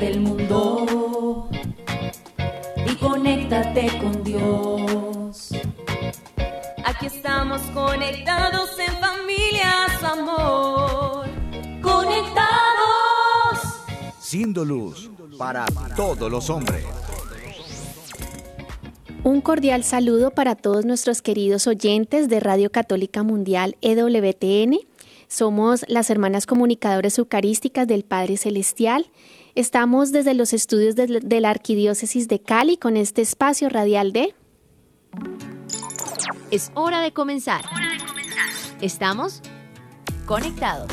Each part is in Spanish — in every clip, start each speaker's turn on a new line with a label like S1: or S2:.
S1: del mundo y conéctate con Dios.
S2: Aquí estamos conectados en familias, amor.
S1: Conectados.
S3: Siendo luz para todos los hombres.
S4: Un cordial saludo para todos nuestros queridos oyentes de Radio Católica Mundial EWTN. Somos las hermanas comunicadoras eucarísticas del Padre Celestial. Estamos desde los estudios de, de la Arquidiócesis de Cali con este espacio radial de...
S5: Es hora de comenzar. Estamos conectados.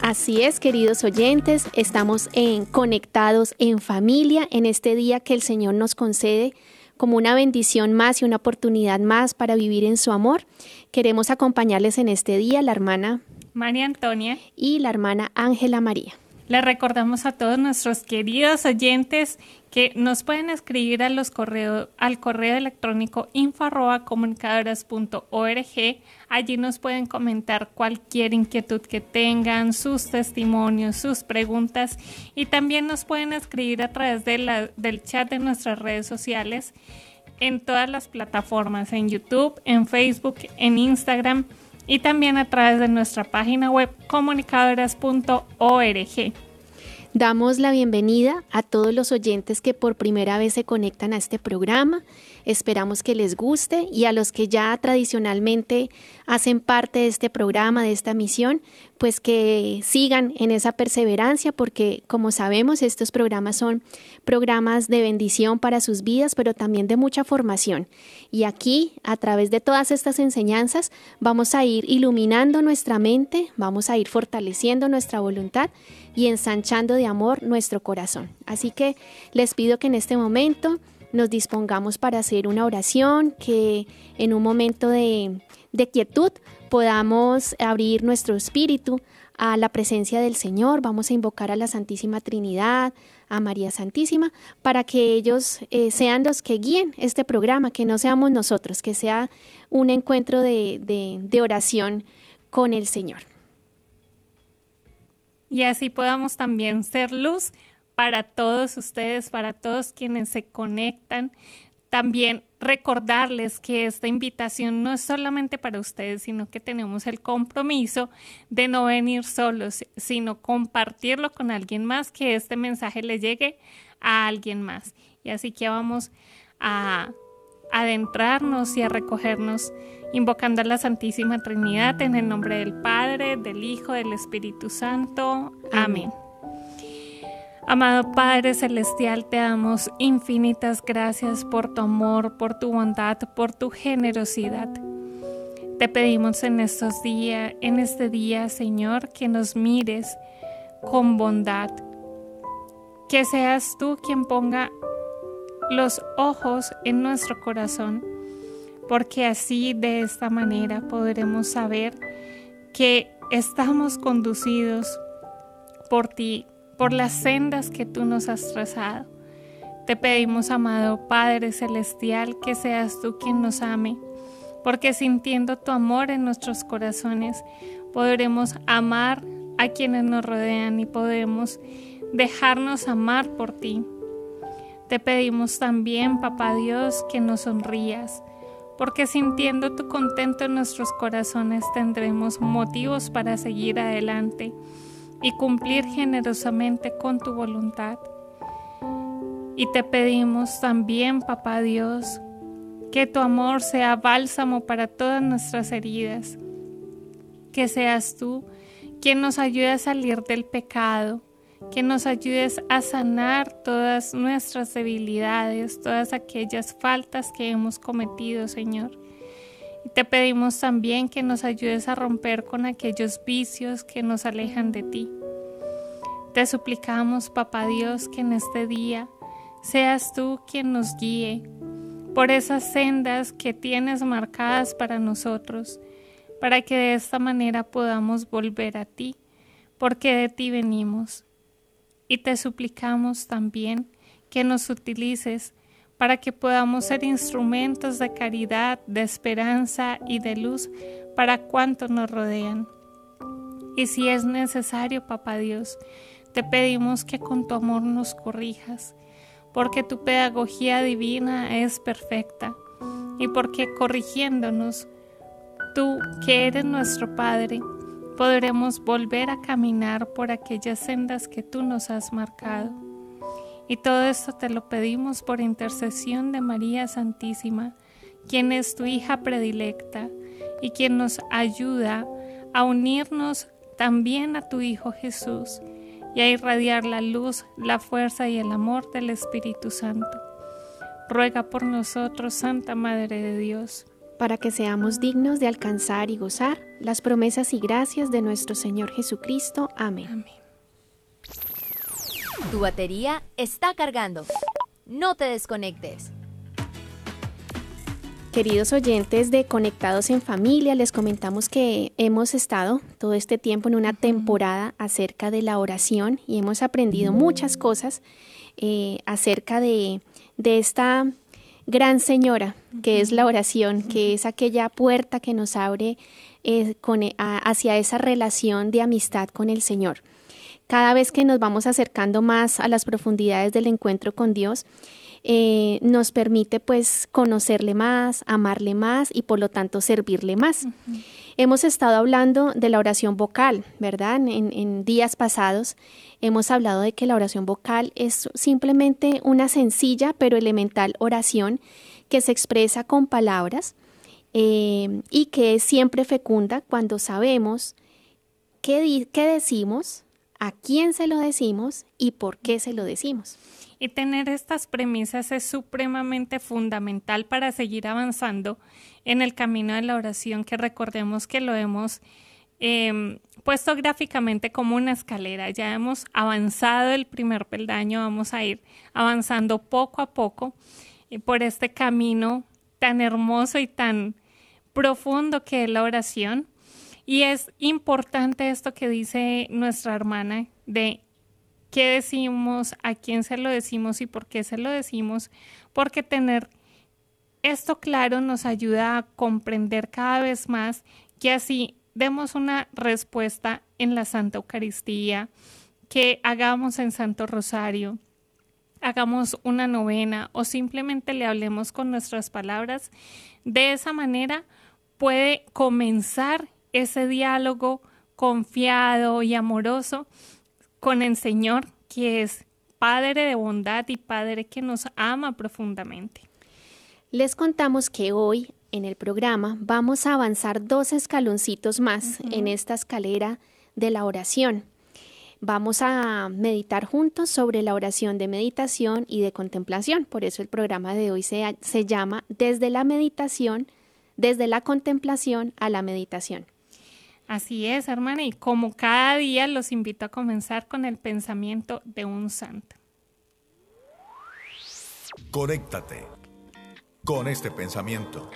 S4: Así es, queridos oyentes, estamos en conectados en familia en este día que el Señor nos concede como una bendición más y una oportunidad más para vivir en su amor. Queremos acompañarles en este día la hermana
S6: María Antonia
S4: y la hermana Ángela María.
S6: Les recordamos a todos nuestros queridos oyentes que nos pueden escribir a los correos, al correo electrónico info@comunicadoras.org. Allí nos pueden comentar cualquier inquietud que tengan, sus testimonios, sus preguntas y también nos pueden escribir a través de la, del chat de nuestras redes sociales en todas las plataformas, en YouTube, en Facebook, en Instagram y también a través de nuestra página web comunicadoras.org.
S4: Damos la bienvenida a todos los oyentes que por primera vez se conectan a este programa. Esperamos que les guste y a los que ya tradicionalmente hacen parte de este programa, de esta misión, pues que sigan en esa perseverancia porque como sabemos estos programas son programas de bendición para sus vidas, pero también de mucha formación. Y aquí, a través de todas estas enseñanzas, vamos a ir iluminando nuestra mente, vamos a ir fortaleciendo nuestra voluntad y ensanchando de amor nuestro corazón. Así que les pido que en este momento nos dispongamos para hacer una oración, que en un momento de, quietud podamos abrir nuestro espíritu a la presencia del Señor. Vamos a invocar a la Santísima Trinidad, a María Santísima, para que ellos eh, sean los que guíen este programa, que no seamos nosotros, que sea un encuentro de, de, de oración con el Señor.
S6: Y así podamos también ser luz para todos ustedes, para todos quienes se conectan. También recordarles que esta invitación no es solamente para ustedes, sino que tenemos el compromiso de no venir solos, sino compartirlo con alguien más, que este mensaje le llegue a alguien más. Y así que vamos a adentrarnos y a recogernos invocando a la Santísima Trinidad en el nombre del Padre, del Hijo, del Espíritu Santo. Amén. Amado Padre Celestial, te damos infinitas gracias por tu amor, por tu bondad, por tu generosidad. Te pedimos en estos días, en este día, Señor, que nos mires con bondad. Que seas tú quien ponga los ojos en nuestro corazón, porque así de esta manera podremos saber que estamos conducidos por ti, por las sendas que tú nos has trazado. Te pedimos, amado Padre Celestial, que seas tú quien nos ame, porque sintiendo tu amor en nuestros corazones, podremos amar a quienes nos rodean y podemos dejarnos amar por ti. Te pedimos también, Papá Dios, que nos sonrías, porque sintiendo tu contento en nuestros corazones tendremos motivos para seguir adelante y cumplir generosamente con tu voluntad. Y te pedimos también, Papá Dios, que tu amor sea bálsamo para todas nuestras heridas, que seas tú quien nos ayude a salir del pecado, que nos ayudes a sanar todas nuestras debilidades, todas aquellas faltas que hemos cometido, Señor. Y te pedimos también que nos ayudes a romper con aquellos vicios que nos alejan de ti. Te suplicamos, Papá Dios, que en este día seas tú quien nos guíe por esas sendas que tienes marcadas para nosotros, para que de esta manera podamos volver a ti, porque de ti venimos. Y te suplicamos también que nos utilices para que podamos ser instrumentos de caridad, de esperanza y de luz para cuantos nos rodean. Y si es necesario, Papá Dios, te pedimos que con tu amor nos corrijas, porque tu pedagogía divina es perfecta y porque corrigiéndonos, tú que eres nuestro Padre, podremos volver a caminar por aquellas sendas que tú nos has marcado. Y todo esto te lo pedimos por intercesión de María Santísima, quien es tu hija predilecta y quien nos ayuda a unirnos también a tu Hijo Jesús y a irradiar la luz, la fuerza y el amor del Espíritu Santo. Ruega por nosotros, Santa Madre de Dios,
S4: para que seamos dignos de alcanzar y gozar las promesas y gracias de nuestro Señor Jesucristo. Amén.
S6: Amén.
S5: Tu batería está cargando. No te desconectes.
S4: Queridos oyentes de Conectados en Familia, les comentamos que hemos estado todo este tiempo en una temporada acerca de la oración y hemos aprendido muchas cosas eh, acerca de, de esta gran señora que es la oración, que es aquella puerta que nos abre eh, con, hacia esa relación de amistad con el Señor. Cada vez que nos vamos acercando más a las profundidades del encuentro con Dios, eh, nos permite pues conocerle más, amarle más y por lo tanto servirle más. Hemos estado hablando de la oración vocal, ¿verdad? En, en, días pasados hemos hablado de que la oración vocal es simplemente una sencilla pero elemental oración que se expresa con palabras eh, y que es siempre fecunda cuando sabemos qué, qué decimos, a quién se lo decimos y por qué se lo decimos.
S6: Y tener estas premisas es supremamente fundamental para seguir avanzando en el camino de la oración, que recordemos que lo hemos eh, puesto gráficamente como una escalera. Ya hemos avanzado el primer peldaño, vamos a ir avanzando poco a poco y por este camino tan hermoso y tan profundo que es la oración. Y es importante esto que dice nuestra hermana de qué decimos, a quién se lo decimos y por qué se lo decimos, porque tener esto claro nos ayuda a comprender cada vez más que así demos una respuesta en la Santa Eucaristía, que hagamos en Santo Rosario, hagamos una novena o simplemente le hablemos con nuestras palabras. De esa manera puede comenzar ese diálogo confiado y amoroso con el Señor, que es Padre de bondad y Padre que nos ama profundamente.
S4: Les contamos que hoy en el programa vamos a avanzar dos escaloncitos más en esta escalera de la oración. Vamos a meditar juntos sobre la oración de meditación y de contemplación. Por eso el programa de hoy se, se llama Desde la meditación, desde la contemplación a la meditación.
S6: Así es, hermana, y como cada día los invito a comenzar con el pensamiento de un santo.
S3: Conéctate con este pensamiento.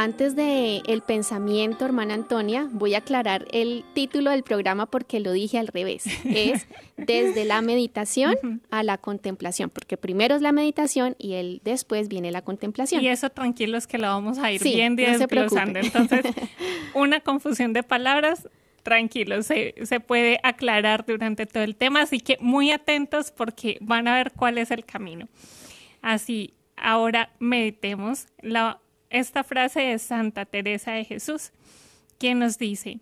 S4: Antes de el pensamiento, hermana Antonia, voy a aclarar el título del programa porque lo dije al revés. Es desde la meditación a la contemplación, porque primero es la meditación y el después viene la contemplación.
S6: Y eso tranquilos que lo vamos a ir viendo y no desglosando. Entonces, una confusión de palabras, tranquilos, se, se puede aclarar durante todo el tema, así que muy atentos porque van a ver cuál es el camino. Así, ahora meditemos la esta frase es Santa Teresa de Jesús, quien nos dice,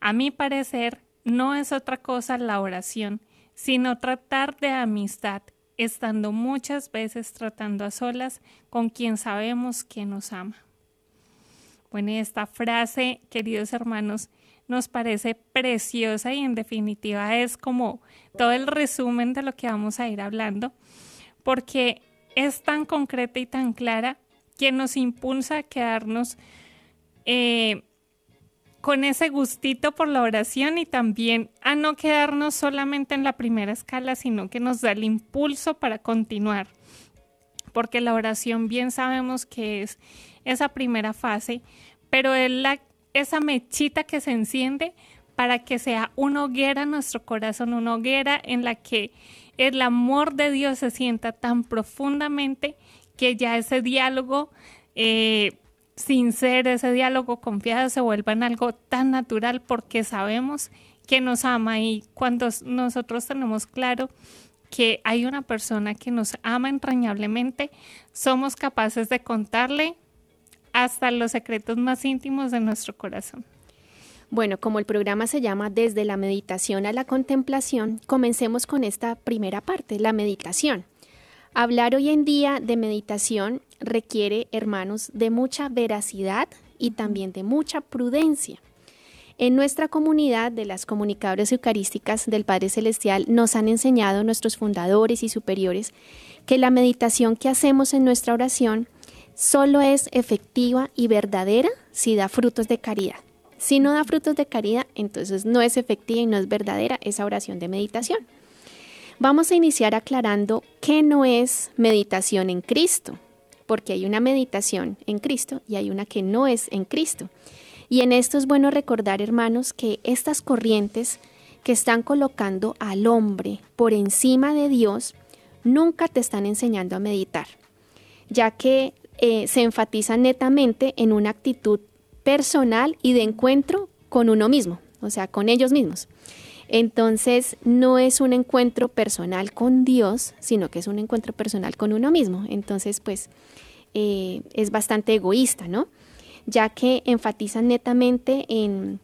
S6: a mi parecer no es otra cosa la oración, sino tratar de amistad, estando muchas veces tratando a solas con quien sabemos que nos ama. Bueno, esta frase, queridos hermanos, nos parece preciosa y en definitiva es como todo el resumen de lo que vamos a ir hablando, porque es tan concreta y tan clara quien nos impulsa a quedarnos eh, con ese gustito por la oración y también a no quedarnos solamente en la primera escala, sino que nos da el impulso para continuar. Porque la oración bien sabemos que es esa primera fase, pero es la, esa mechita que se enciende para que sea una hoguera en nuestro corazón, una hoguera en la que el amor de Dios se sienta tan profundamente que ya ese diálogo eh, sin ser ese diálogo confiado, se vuelva en algo tan natural porque sabemos que nos ama y cuando nosotros tenemos claro que hay una persona que nos ama entrañablemente, somos capaces de contarle hasta los secretos más íntimos de nuestro corazón.
S4: Bueno, como el programa se llama Desde la meditación a la contemplación, comencemos con esta primera parte, la meditación. Hablar hoy en día de meditación requiere, hermanos, de mucha veracidad y también de mucha prudencia. En nuestra comunidad de las comunicadoras eucarísticas del Padre Celestial nos han enseñado nuestros fundadores y superiores que la meditación que hacemos en nuestra oración solo es efectiva y verdadera si da frutos de caridad. Si no da frutos de caridad, entonces no es efectiva y no es verdadera esa oración de meditación. Vamos a iniciar aclarando qué no es meditación en Cristo, porque hay una meditación en Cristo y hay una que no es en Cristo. Y en esto es bueno recordar, hermanos, que estas corrientes que están colocando al hombre por encima de Dios, nunca te están enseñando a meditar, ya que eh, se enfatizan netamente en una actitud personal y de encuentro con uno mismo, o sea, con ellos mismos. Entonces, no es un encuentro personal con Dios, sino que es un encuentro personal con uno mismo. Entonces, pues, eh, es bastante egoísta, ¿no? Ya que enfatizan netamente en,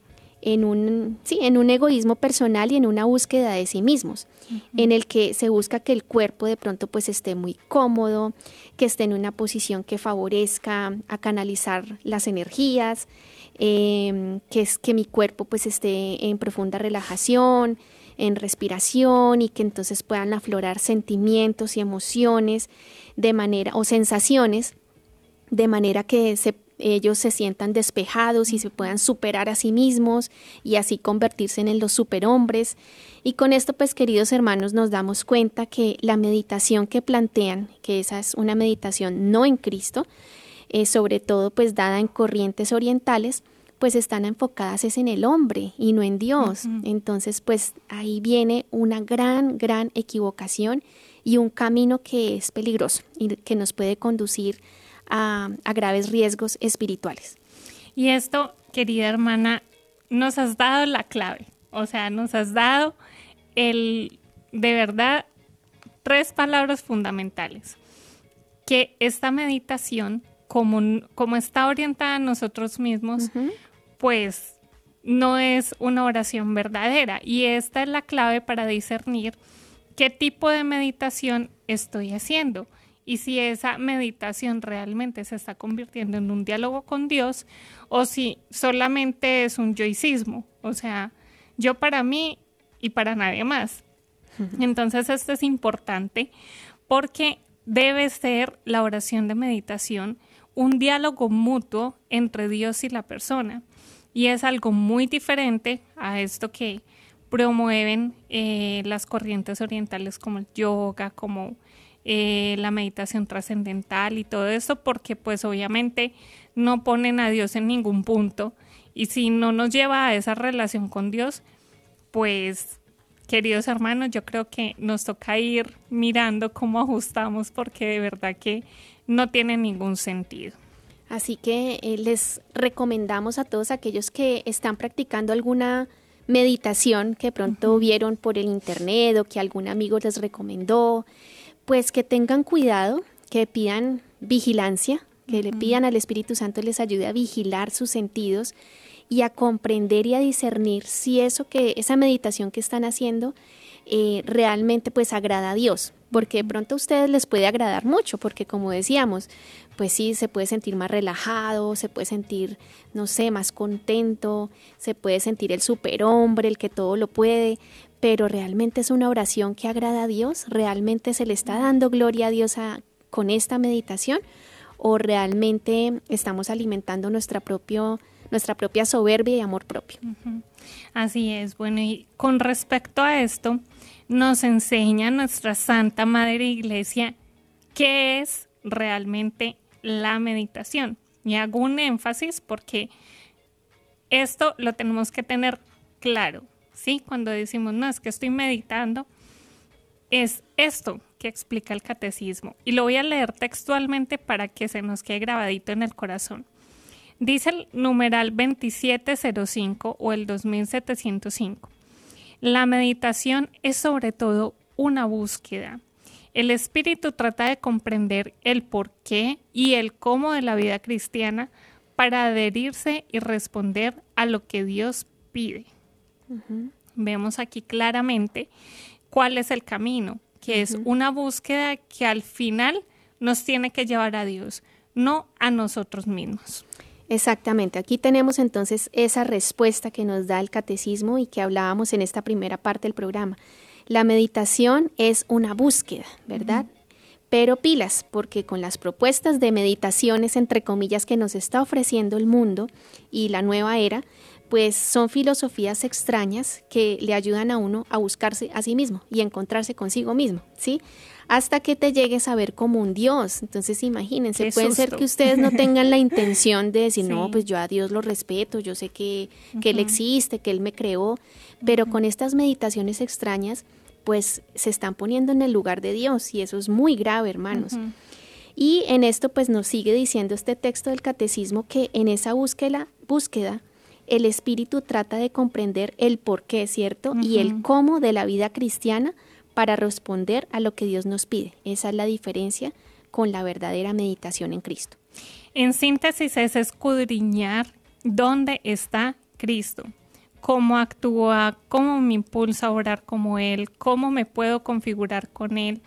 S4: un, sí, en un egoísmo personal y en una búsqueda de sí mismos, en el que se busca que el cuerpo de pronto pues esté muy cómodo, que esté en una posición que favorezca a canalizar las energías, Em, que es que mi cuerpo pues esté en profunda relajación, en respiración y que entonces puedan aflorar sentimientos y emociones de manera o sensaciones de manera que ellos se sientan despejados y se puedan superar a sí mismos y así convertirse en los superhombres. Y con esto, pues queridos hermanos, nos damos cuenta que la meditación que plantean, que esa es una meditación no en Cristo, sobre todo pues dada en corrientes orientales, pues están enfocadas es en el hombre y no en Dios. Entonces, pues ahí viene una gran, gran equivocación y un camino que es peligroso y que nos puede conducir a, a graves riesgos espirituales.
S6: Y esto, querida hermana, nos has dado la clave, o sea, nos has dado el, de verdad, tres palabras fundamentales. Que esta meditación, como, como está orientada a nosotros mismos, pues no es una oración verdadera. Y esta es la clave para discernir qué tipo de meditación estoy haciendo y si esa meditación realmente se está convirtiendo en un diálogo con Dios o si solamente es un yoicismo, o sea, yo para mí y para nadie más. Entonces esto es importante porque debe ser la oración de meditación un diálogo mutuo entre Dios y la persona y es algo muy diferente a esto que promueven eh, las corrientes orientales como el yoga, como eh, la meditación trascendental y todo eso, porque pues obviamente no ponen a Dios en ningún punto y si no nos lleva a esa relación con Dios, pues queridos hermanos, yo creo que nos toca ir mirando cómo ajustamos porque de verdad que no tiene ningún sentido.
S4: Así que eh, les recomendamos a todos aquellos que están practicando alguna meditación que pronto vieron por el internet o que algún amigo les recomendó, pues que tengan cuidado, que pidan vigilancia, que le pidan al Espíritu Santo les ayude a vigilar sus sentidos y a comprender y a discernir si eso que esa meditación que están haciendo eh, realmente pues agrada a Dios, porque de pronto a ustedes les puede agradar mucho, porque como decíamos, pues sí, se puede sentir más relajado, se puede sentir, no sé, más contento, se puede sentir el superhombre, el que todo lo puede, pero realmente es una oración que agrada a Dios, realmente se le está dando gloria a Dios con esta meditación o realmente estamos alimentando nuestra, propio, nuestra propia soberbia y amor propio.
S6: Así es, bueno, y con respecto a esto, nos enseña nuestra Santa Madre Iglesia qué es realmente la meditación. Y hago un énfasis porque esto lo tenemos que tener claro, ¿sí? Cuando decimos, no, es que estoy meditando, es esto que explica el catecismo. Y lo voy a leer textualmente para que se nos quede grabadito en el corazón. Dice el numeral 2705 o el 2705. La meditación es sobre todo una búsqueda. El espíritu trata de comprender el por qué y el cómo de la vida cristiana para adherirse y responder a lo que Dios pide. Vemos aquí claramente cuál es el camino, que es una búsqueda que al final nos tiene que llevar a Dios, no a nosotros mismos.
S4: Exactamente, aquí tenemos entonces esa respuesta que nos da el catecismo y que hablábamos en esta primera parte del programa. La meditación es una búsqueda, ¿verdad? Pero pilas, porque con las propuestas de meditaciones, entre comillas, que nos está ofreciendo el mundo y la nueva era, pues son filosofías extrañas que le ayudan a uno a buscarse a sí mismo y encontrarse consigo mismo, ¿sí? Hasta que te llegues a ver como un Dios. Entonces, imagínense, puede ser que ustedes no tengan la intención de decir, no, pues yo a Dios lo respeto, yo sé que, Él existe, que Él me creó, pero con estas meditaciones extrañas, pues se están poniendo en el lugar de Dios y eso es muy grave, hermanos. Y en esto, pues nos sigue diciendo este texto del catecismo que en esa búsqueda, búsqueda el espíritu trata de comprender el por qué, ¿cierto? Y el cómo de la vida cristiana para responder a lo que Dios nos pide. Esa es la diferencia con la verdadera meditación en Cristo.
S6: En síntesis es escudriñar dónde está Cristo, cómo actúa, cómo me impulsa a orar como Él, cómo me puedo configurar con Él.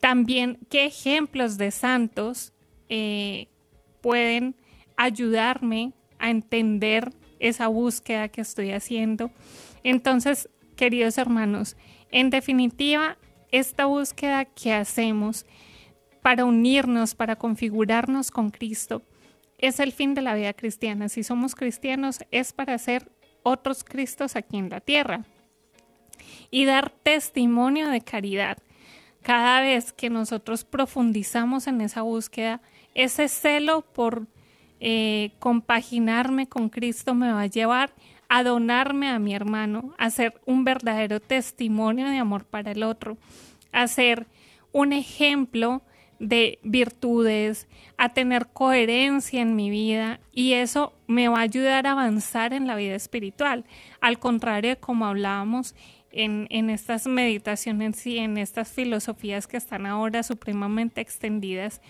S6: También qué ejemplos de santos eh, pueden ayudarme a entender esa búsqueda que estoy haciendo. Entonces, queridos hermanos, en definitiva, esta búsqueda que hacemos para unirnos, para configurarnos con Cristo, es el fin de la vida cristiana. Si somos cristianos, es para ser otros Cristos aquí en la tierra y dar testimonio de caridad. Cada vez que nosotros profundizamos en esa búsqueda, ese celo por eh, compaginarme con Cristo me va a llevar a donarme a mi hermano, a ser un verdadero testimonio de amor para el otro, a ser un ejemplo de virtudes, a tener coherencia en mi vida y eso me va a ayudar a avanzar en la vida espiritual. Al contrario de como hablábamos en, en estas meditaciones y en estas filosofías que están ahora supremamente extendidas,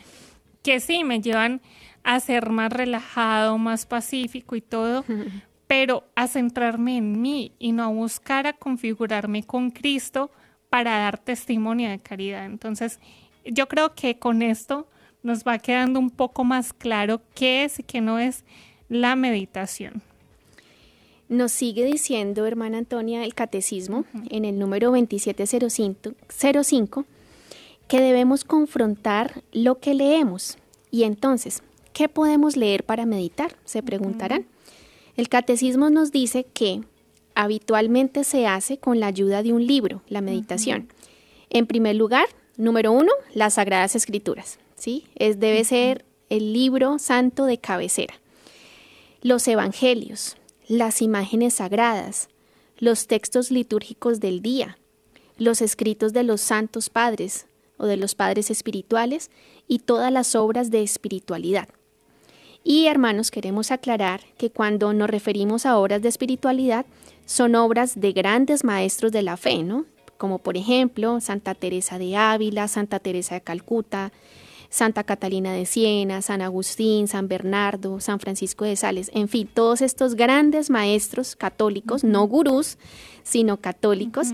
S6: que sí me llevan a ser más relajado, más pacífico y todo, pero a centrarme en mí y no a buscar a configurarme con Cristo para dar testimonio de caridad. Entonces, yo creo que con esto nos va quedando un poco más claro qué es y qué no es la meditación.
S4: Nos sigue diciendo, hermana Antonia, el catecismo en el número 2705 que debemos confrontar lo que leemos. Y entonces, ¿Qué podemos leer para meditar? Se preguntarán. El catecismo nos dice que habitualmente se hace con la ayuda de un libro, la meditación. En primer lugar, número uno, las Sagradas Escrituras. ¿sí? Es, debe ser el libro santo de cabecera. Los evangelios, las imágenes sagradas, los textos litúrgicos del día, los escritos de los santos padres o de los padres espirituales y todas las obras de espiritualidad. Y hermanos, queremos aclarar que cuando nos referimos a obras de espiritualidad, son obras de grandes maestros de la fe, ¿no? Como por ejemplo Santa Teresa de Ávila, Santa Teresa de Calcuta, Santa Catalina de Siena, San Agustín, San Bernardo, San Francisco de Sales, en fin, todos estos grandes maestros católicos, no gurús, sino católicos,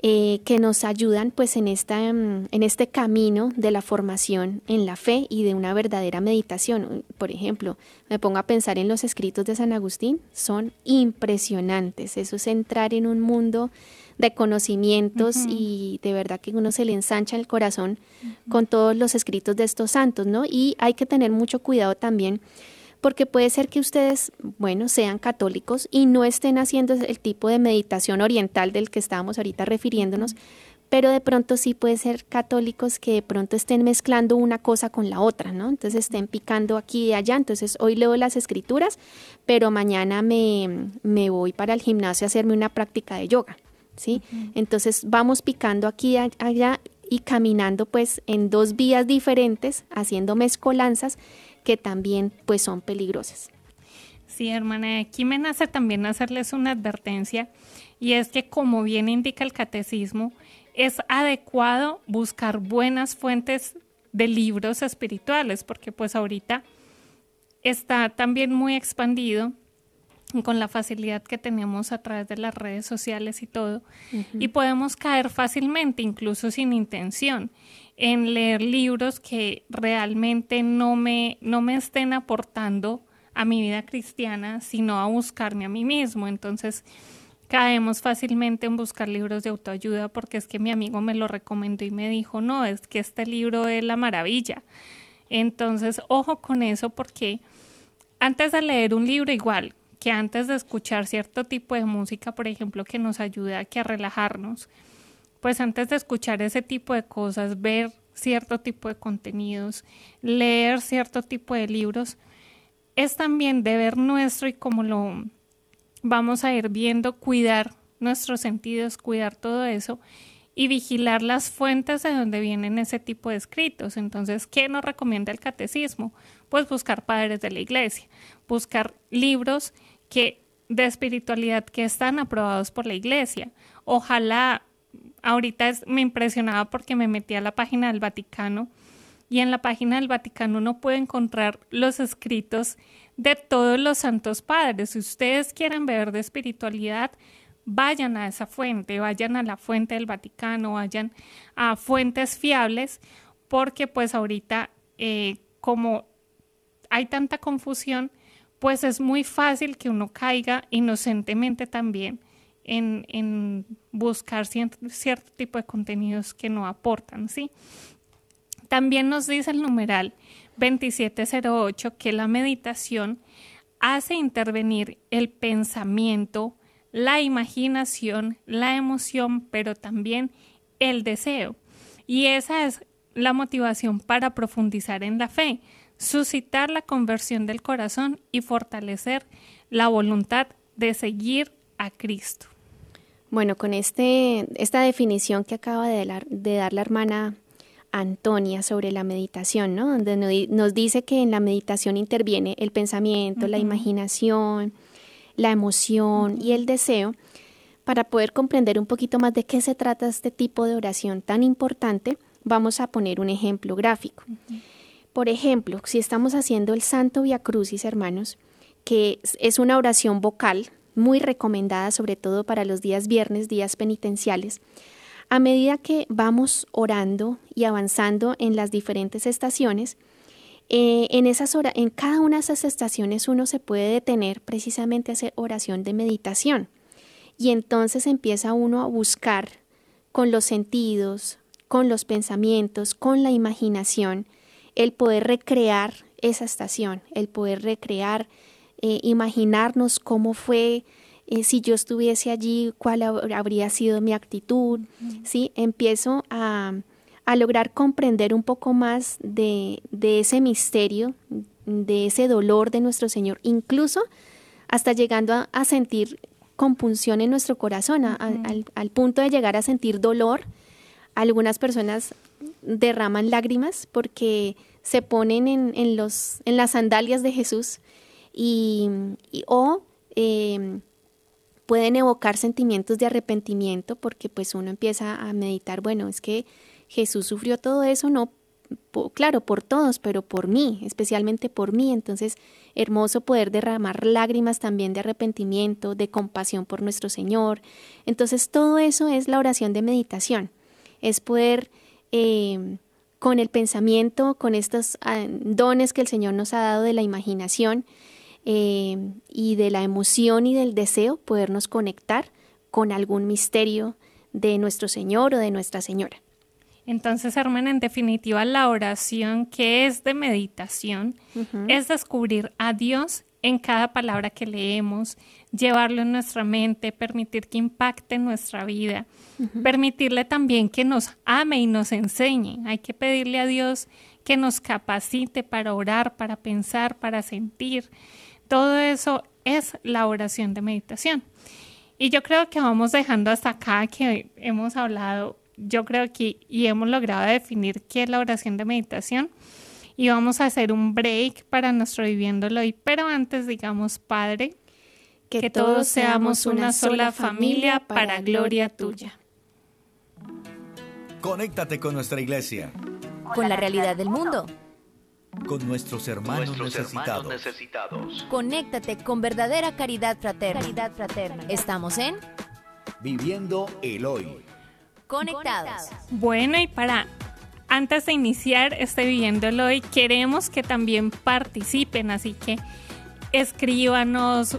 S4: eh, que nos ayudan pues en, esta, mm, en este camino de la formación en la fe y de una verdadera meditación. Por ejemplo, me pongo a pensar en los escritos de San Agustín, son impresionantes. Eso es entrar en un mundo de conocimientos y de verdad que uno se le ensancha el corazón con todos los escritos de estos santos, ¿no? Y hay que tener mucho cuidado también porque puede ser que ustedes, bueno, sean católicos y no estén haciendo el tipo de meditación oriental del que estábamos ahorita refiriéndonos, pero de pronto sí puede ser católicos que de pronto estén mezclando una cosa con la otra, ¿no? Entonces estén picando aquí y allá, entonces hoy leo las escrituras, pero mañana me, me voy para el gimnasio a hacerme una práctica de yoga, ¿sí? Entonces vamos picando aquí y allá y caminando pues en dos vías diferentes, haciendo mezcolanzas que también pues son peligrosas.
S6: Sí, hermana, aquí me nace también hacerles una advertencia y es que como bien indica el catecismo, es adecuado buscar buenas fuentes de libros espirituales, porque pues ahorita está también muy expandido con la facilidad que tenemos a través de las redes sociales y todo, y podemos caer fácilmente, incluso sin intención, en leer libros que realmente no me, no me estén aportando a mi vida cristiana, sino a buscarme a mí mismo. Entonces, caemos fácilmente en buscar libros de autoayuda porque es que mi amigo me lo recomendó y me dijo, no, es que este libro es la maravilla. Entonces, ojo con eso porque antes de leer un libro igual, que antes de escuchar cierto tipo de música, por ejemplo, que nos ayuda a, que a relajarnos, pues antes de escuchar ese tipo de cosas, ver cierto tipo de contenidos, leer cierto tipo de libros, es también deber nuestro y como lo vamos a ir viendo, cuidar nuestros sentidos, cuidar todo eso y vigilar las fuentes de donde vienen ese tipo de escritos. Entonces, ¿qué nos recomienda el catecismo? Pues buscar padres de la iglesia, buscar libros que de espiritualidad que están aprobados por la iglesia. Ojalá, ahorita me impresionaba porque me metí a la página del Vaticano y en la página del Vaticano uno puede encontrar los escritos de todos los santos padres. Si ustedes quieren ver de espiritualidad, vayan a esa fuente, vayan a la fuente del Vaticano, vayan a fuentes fiables, porque pues ahorita eh, como hay tanta confusión, pues es muy fácil que uno caiga inocentemente también en, buscar cierto, cierto, tipo de contenidos que no aportan, ¿sí? También nos dice el numeral 2708 que la meditación hace intervenir el pensamiento, la imaginación, la emoción, pero también el deseo. Y esa es la motivación para profundizar en la fe, suscitar la conversión del corazón y fortalecer la voluntad de seguir a Cristo.
S4: Bueno, con este, esta definición que acaba de, de dar la hermana Antonia sobre la meditación, ¿no? Donde nos dice que en la meditación interviene el pensamiento, la imaginación, la emoción y el deseo. Para poder comprender un poquito más de qué se trata este tipo de oración tan importante, vamos a poner un ejemplo gráfico. Por ejemplo, si estamos haciendo el Santo Via Crucis, hermanos, que es una oración vocal muy recomendada sobre todo para los días viernes, días penitenciales, a medida que vamos orando y avanzando en las diferentes estaciones, eh, en, esas en cada una de esas estaciones uno se puede detener precisamente a hacer oración de meditación. Y entonces empieza uno a buscar con los sentidos, con los pensamientos, con la imaginación, el poder recrear esa estación, el poder recrear, eh, imaginarnos cómo fue eh, si yo estuviese allí, cuál habría sido mi actitud, ¿sí? Empiezo a, lograr comprender un poco más de, ese misterio, de ese dolor de nuestro Señor, incluso hasta llegando a, sentir compunción en nuestro corazón, al, punto de llegar a sentir dolor. Algunas personas derraman lágrimas porque se ponen en, los, en las sandalias de Jesús y, o em, pueden evocar sentimientos de arrepentimiento porque pues uno empieza a meditar, bueno, es que Jesús sufrió todo eso, no, claro, por todos, pero por mí, especialmente por mí. Entonces, hermoso poder derramar lágrimas también de arrepentimiento, de compasión por nuestro Señor. Entonces, todo eso es la oración de meditación, es poder... Eh, con el pensamiento, con estos ah, dones que el Señor nos ha dado de la imaginación, eh, y de la emoción y del deseo podernos conectar con algún misterio de nuestro Señor o de Nuestra Señora.
S6: Entonces, hermana, en definitiva, la oración que es de meditación es descubrir a Dios en cada palabra que leemos, llevarlo en nuestra mente, permitir que impacte nuestra vida, permitirle también que nos ame y nos enseñe. Hay que pedirle a Dios que nos capacite para orar, para pensar, para sentir. Todo eso es la oración de meditación. Y yo creo que vamos dejando hasta acá que hemos hablado, yo creo que y hemos logrado definir qué es la oración de meditación. y vamos a hacer un break para nuestro viviéndolo hoy. Pero antes digamos, Padre, que, todos seamos una sola familia para gloria tuya.
S3: Conéctate con nuestra iglesia.
S5: Con la realidad del mundo.
S3: Con nuestros hermanos,
S7: Nuestros
S3: necesitados.
S7: hermanos necesitados.
S5: Conéctate con verdadera caridad fraterna. Caridad fraterna. Estamos en
S3: Viviendo el hoy.
S5: Conectados.
S6: Bueno, y para antes de iniciar este viviéndolo hoy, queremos que también participen, así que escríbanos,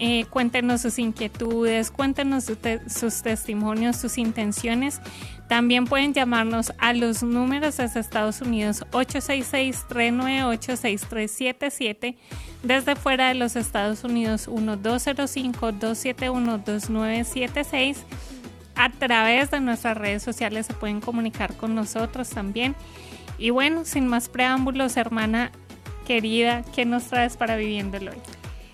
S6: eh, cuéntenos sus inquietudes, cuéntenos su te- sus testimonios, sus intenciones. También pueden llamarnos a los números desde Estados Unidos 866-398-6377, desde fuera de los Estados Unidos 1205-271-2976. A través de nuestras redes sociales se pueden comunicar con nosotros también. Y bueno, sin más preámbulos, hermana querida, ¿qué nos traes para viviéndolo hoy?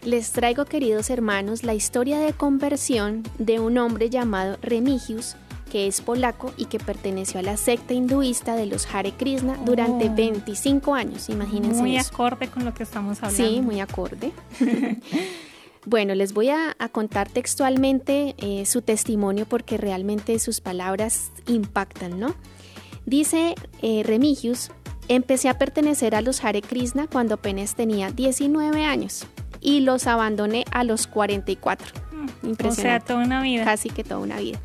S4: Les traigo, queridos hermanos, la historia de conversión de un hombre llamado Remigius, que es polaco y que perteneció a la secta hinduista de los Hare Krishna durante
S6: Oh.
S4: 25 años. Imagínense
S6: Muy
S4: eso.
S6: acorde con lo que estamos hablando.
S4: Sí, muy acorde. bueno, les voy a, a contar textualmente eh, su testimonio porque realmente sus palabras impactan, ¿no? Dice eh, Remigius, empecé a pertenecer a los Hare Krishna cuando apenas tenía 19 años y los abandoné a los 44.
S6: O sea,
S4: Impresionante
S6: toda una vida.
S4: casi que toda una vida.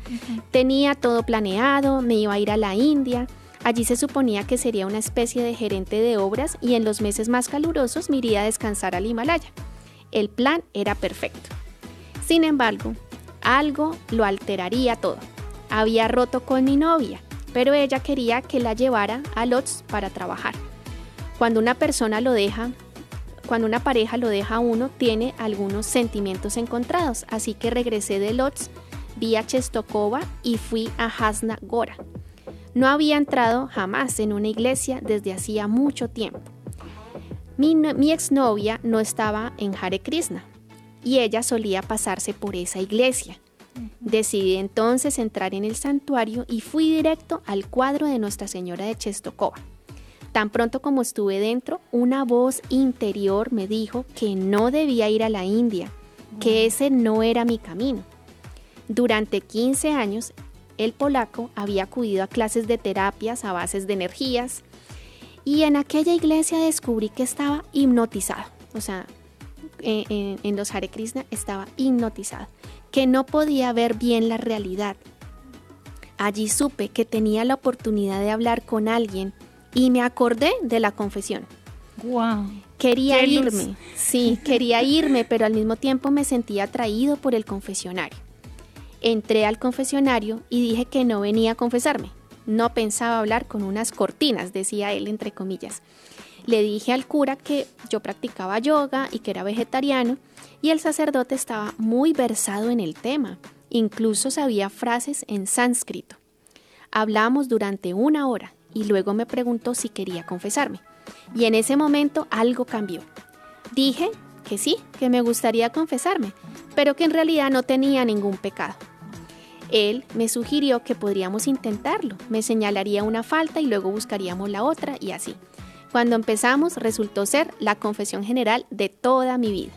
S4: Tenía todo planeado, me iba a ir a la India. Allí se suponía que sería una especie de gerente de obras y en los meses más calurosos me iría a descansar al Himalaya. El plan era perfecto. Sin embargo, algo lo alteraría todo. Había roto con mi novia, pero ella quería que la llevara a Lodz para trabajar. Cuando una persona lo deja, cuando una pareja lo deja a uno, tiene algunos sentimientos encontrados, así que regresé de Lodz, vi a Chestokova y fui a Hasna Gora. No había entrado jamás en una iglesia desde hacía mucho tiempo. Mi, no- mi exnovia no estaba en Hare Krishna y ella solía pasarse por esa iglesia. Decidí entonces entrar en el santuario y fui directo al cuadro de Nuestra Señora de Chestokova. Tan pronto como estuve dentro, una voz interior me dijo que no debía ir a la India, que ese no era mi camino. Durante 15 años, el polaco había acudido a clases de terapias a bases de energías y en aquella iglesia descubrí que estaba hipnotizado. O sea, eh, en, en los Hare Krishna estaba hipnotizado, que no podía ver bien la realidad. Allí supe que tenía la oportunidad de hablar con alguien y me acordé de la confesión.
S6: Wow.
S4: Quería
S6: luz.
S4: irme, sí, quería irme, pero al mismo tiempo me sentía atraído por el confesionario. Entré al confesionario y dije que no venía a confesarme. No pensaba hablar con unas cortinas, decía él entre comillas. Le dije al cura que yo practicaba yoga y que era vegetariano y el sacerdote estaba muy versado en el tema. Incluso sabía frases en sánscrito. Hablamos durante una hora y luego me preguntó si quería confesarme. Y en ese momento algo cambió. Dije que sí, que me gustaría confesarme, pero que en realidad no tenía ningún pecado. Él me sugirió que podríamos intentarlo, me señalaría una falta y luego buscaríamos la otra y así. Cuando empezamos resultó ser la confesión general de toda mi vida.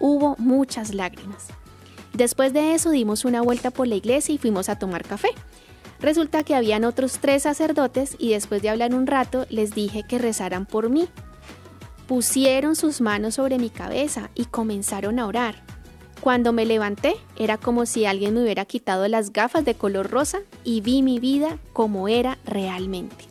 S4: Hubo muchas lágrimas. Después de eso dimos una vuelta por la iglesia y fuimos a tomar café. Resulta que habían otros tres sacerdotes y después de hablar un rato les dije que rezaran por mí. Pusieron sus manos sobre mi cabeza y comenzaron a orar. Cuando me levanté era como si alguien me hubiera quitado las gafas de color rosa y vi mi vida como era realmente.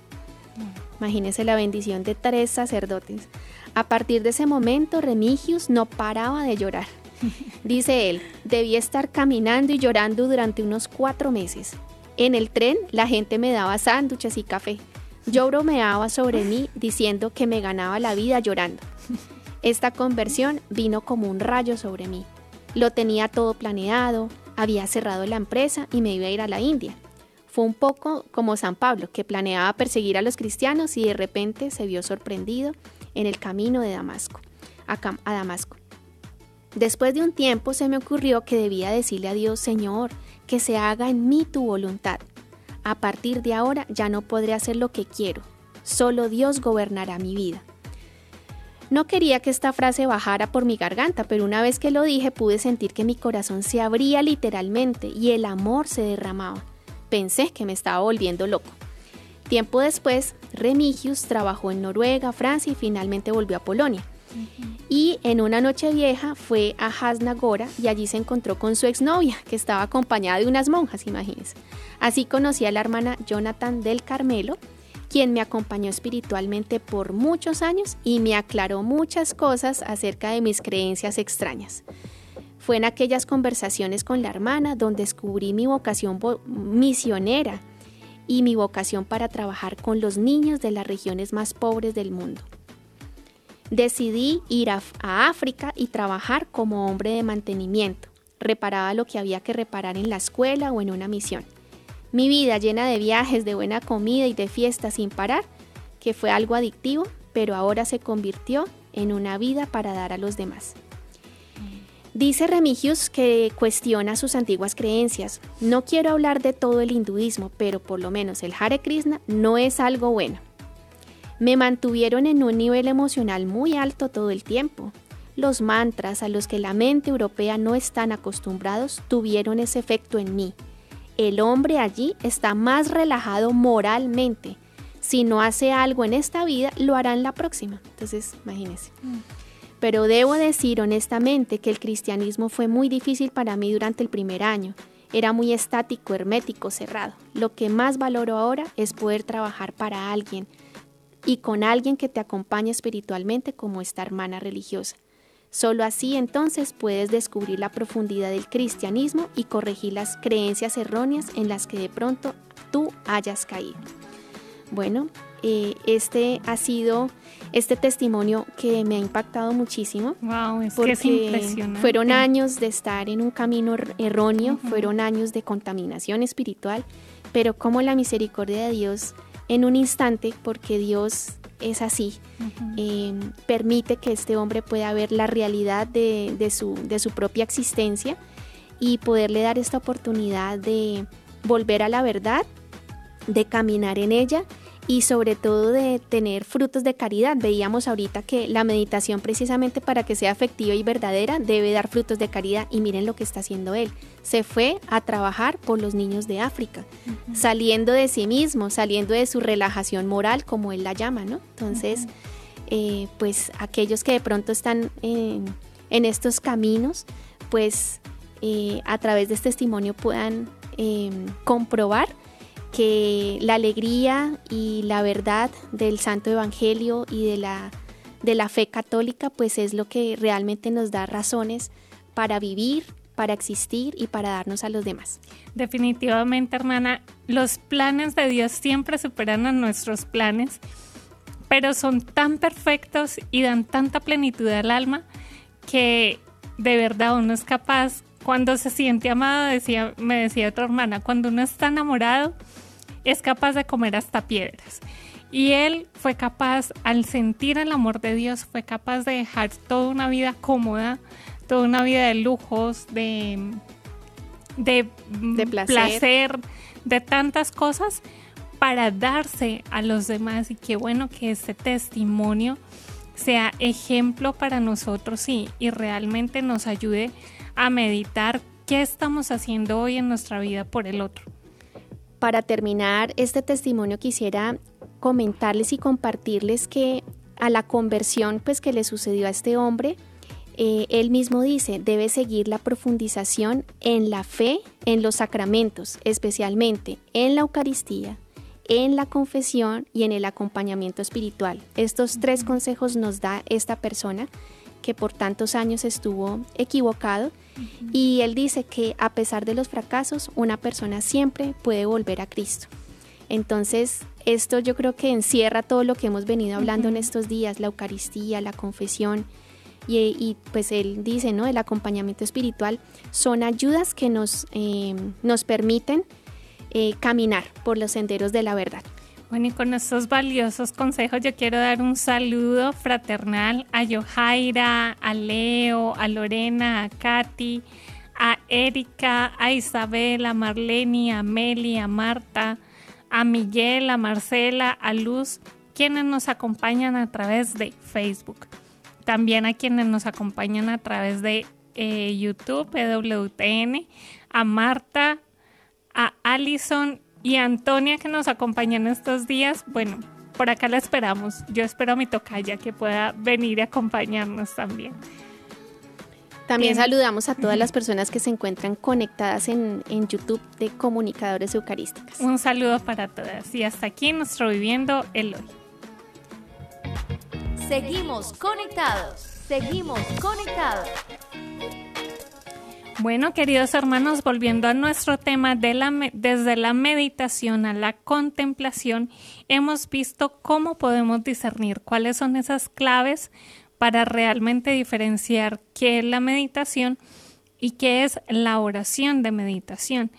S4: Imagínense la bendición de tres sacerdotes. A partir de ese momento, Remigius no paraba de llorar. Dice él, debí estar caminando y llorando durante unos cuatro meses. En el tren la gente me daba sándwiches y café. Yo bromeaba sobre mí diciendo que me ganaba la vida llorando. Esta conversión vino como un rayo sobre mí. Lo tenía todo planeado, había cerrado la empresa y me iba a ir a la India. Fue un poco como San Pablo, que planeaba perseguir a los cristianos y de repente se vio sorprendido en el camino de Damasco, a, a Damasco. Después de un tiempo se me ocurrió que debía decirle a Dios, Señor, que se haga en mí tu voluntad. A partir de ahora ya no podré hacer lo que quiero, Solo Dios gobernará mi vida. No quería que esta frase bajara por mi garganta, pero una vez que lo dije pude sentir que mi corazón se abría literalmente y el amor se derramaba. Pensé que me estaba volviendo loco. Tiempo después, Remigius trabajó en Noruega, Francia y finalmente volvió a Polonia. Y en una noche vieja fue a Hasnagora y allí se encontró con su exnovia, que estaba acompañada de unas monjas, imagínense. Así conocí a la hermana Jonathan del Carmelo, quien me acompañó espiritualmente por muchos años y me aclaró muchas cosas acerca de mis creencias extrañas. Fue en aquellas conversaciones con la hermana donde descubrí mi vocación misionera y mi vocación para trabajar con los niños de las regiones más pobres del mundo. Decidí ir a, África y trabajar como hombre de mantenimiento. Reparaba lo que había que reparar en la escuela o en una misión. Mi vida llena de viajes, de buena comida y de fiestas sin parar, que fue algo adictivo, pero ahora se convirtió en una vida para dar a los demás. Dice Remigius que cuestiona sus antiguas creencias. No quiero hablar de todo el hinduismo, pero por lo menos el Hare Krishna no es algo bueno. Me mantuvieron en un nivel emocional muy alto todo el tiempo. Los mantras a los que la mente europea no están acostumbrados tuvieron ese efecto en mí. El hombre allí está más relajado moralmente. Si no hace algo en esta vida, lo hará en la próxima. Entonces, imagínense. Mm. Pero debo decir honestamente que el cristianismo fue muy difícil para mí durante el primer año. Era muy estático, hermético, cerrado. Lo que más valoro ahora es poder trabajar para alguien, y con alguien que te acompañe espiritualmente como esta hermana religiosa. Solo así entonces puedes descubrir la profundidad del cristianismo y corregir las creencias erróneas en las que de pronto tú hayas caído. Bueno, eh, este ha sido este testimonio que me ha impactado muchísimo.
S6: Wow, es porque que
S4: fueron años de estar en un camino erróneo, fueron años de contaminación espiritual, pero como la misericordia de Dios en un instante, porque Dios es así, eh, permite que este hombre pueda ver la realidad de, su, de su propia existencia y poderle dar esta oportunidad de volver a la verdad, de caminar en ella y sobre todo de tener frutos de caridad. Veíamos ahorita que la meditación precisamente para que sea efectiva y verdadera debe dar frutos de caridad y miren lo que está haciendo él. Se fue a trabajar por los niños de África, saliendo de sí mismo, saliendo de su relajación moral como él la llama, ¿no? Entonces, eh, pues aquellos que de pronto están en, estos caminos, pues eh, a través de este testimonio puedan eh, comprobar que la alegría y la verdad del Santo Evangelio y de la, de la fe católica pues es lo que realmente nos da razones para vivir, para existir y para darnos a los demás.
S6: Definitivamente, hermana, los planes de Dios siempre superan a nuestros planes, pero son tan perfectos y dan tanta plenitud al alma que de verdad uno es capaz, cuando se siente amado, decía, me decía otra hermana, cuando uno está enamorado, es capaz de comer hasta piedras. Y él fue capaz, al sentir el amor de Dios, fue capaz de dejar toda una vida cómoda, toda una vida de lujos, de, de, placer. de tantas cosas para darse a los demás. Y qué bueno que este testimonio sea ejemplo para nosotros y, y realmente nos ayude a meditar qué estamos haciendo hoy en nuestra vida por el otro
S4: para terminar este testimonio quisiera comentarles y compartirles que a la conversión pues que le sucedió a este hombre, eh, él mismo dice, debe seguir la profundización en la fe, en los sacramentos, especialmente en la Eucaristía, en la confesión y en el acompañamiento espiritual. Estos tres consejos nos da esta persona que por tantos años estuvo equivocado y él dice que a pesar de los fracasos, una persona siempre puede volver a Cristo. Entonces, esto yo creo que encierra todo lo que hemos venido hablando en estos días, la Eucaristía, la confesión, y, pues él dice, ¿no? El acompañamiento espiritual son ayudas que nos, eh, nos permiten eh, caminar por los senderos de la verdad.
S6: Bueno, y con estos valiosos consejos yo quiero dar un saludo fraternal a Yohaira, a Leo, a Lorena, a Katy, a Erika, a Isabel, a Marlene, a Meli, a Marta, a Miguel, a Marcela, a Luz quienes nos acompañan a través de Facebook, también a quienes nos acompañan a través de eh, YouTube, EWTN, a Marta, a Alison y Antonia que nos acompañan estos días. Bueno, por acá la esperamos. Yo espero a mi tocaya que pueda venir y acompañarnos también.
S4: También saludamos a todas las personas que se encuentran conectadas en, en, YouTube de Comunicadores Eucarísticas.
S6: Un saludo para todas y hasta aquí nuestro Viviendo el Hoy.
S5: Seguimos conectados, seguimos conectados.
S6: Bueno, queridos hermanos, volviendo a nuestro tema de la, desde la meditación a la contemplación, hemos visto cómo podemos discernir cuáles son esas claves para realmente diferenciar qué es la meditación y qué es la oración de meditación.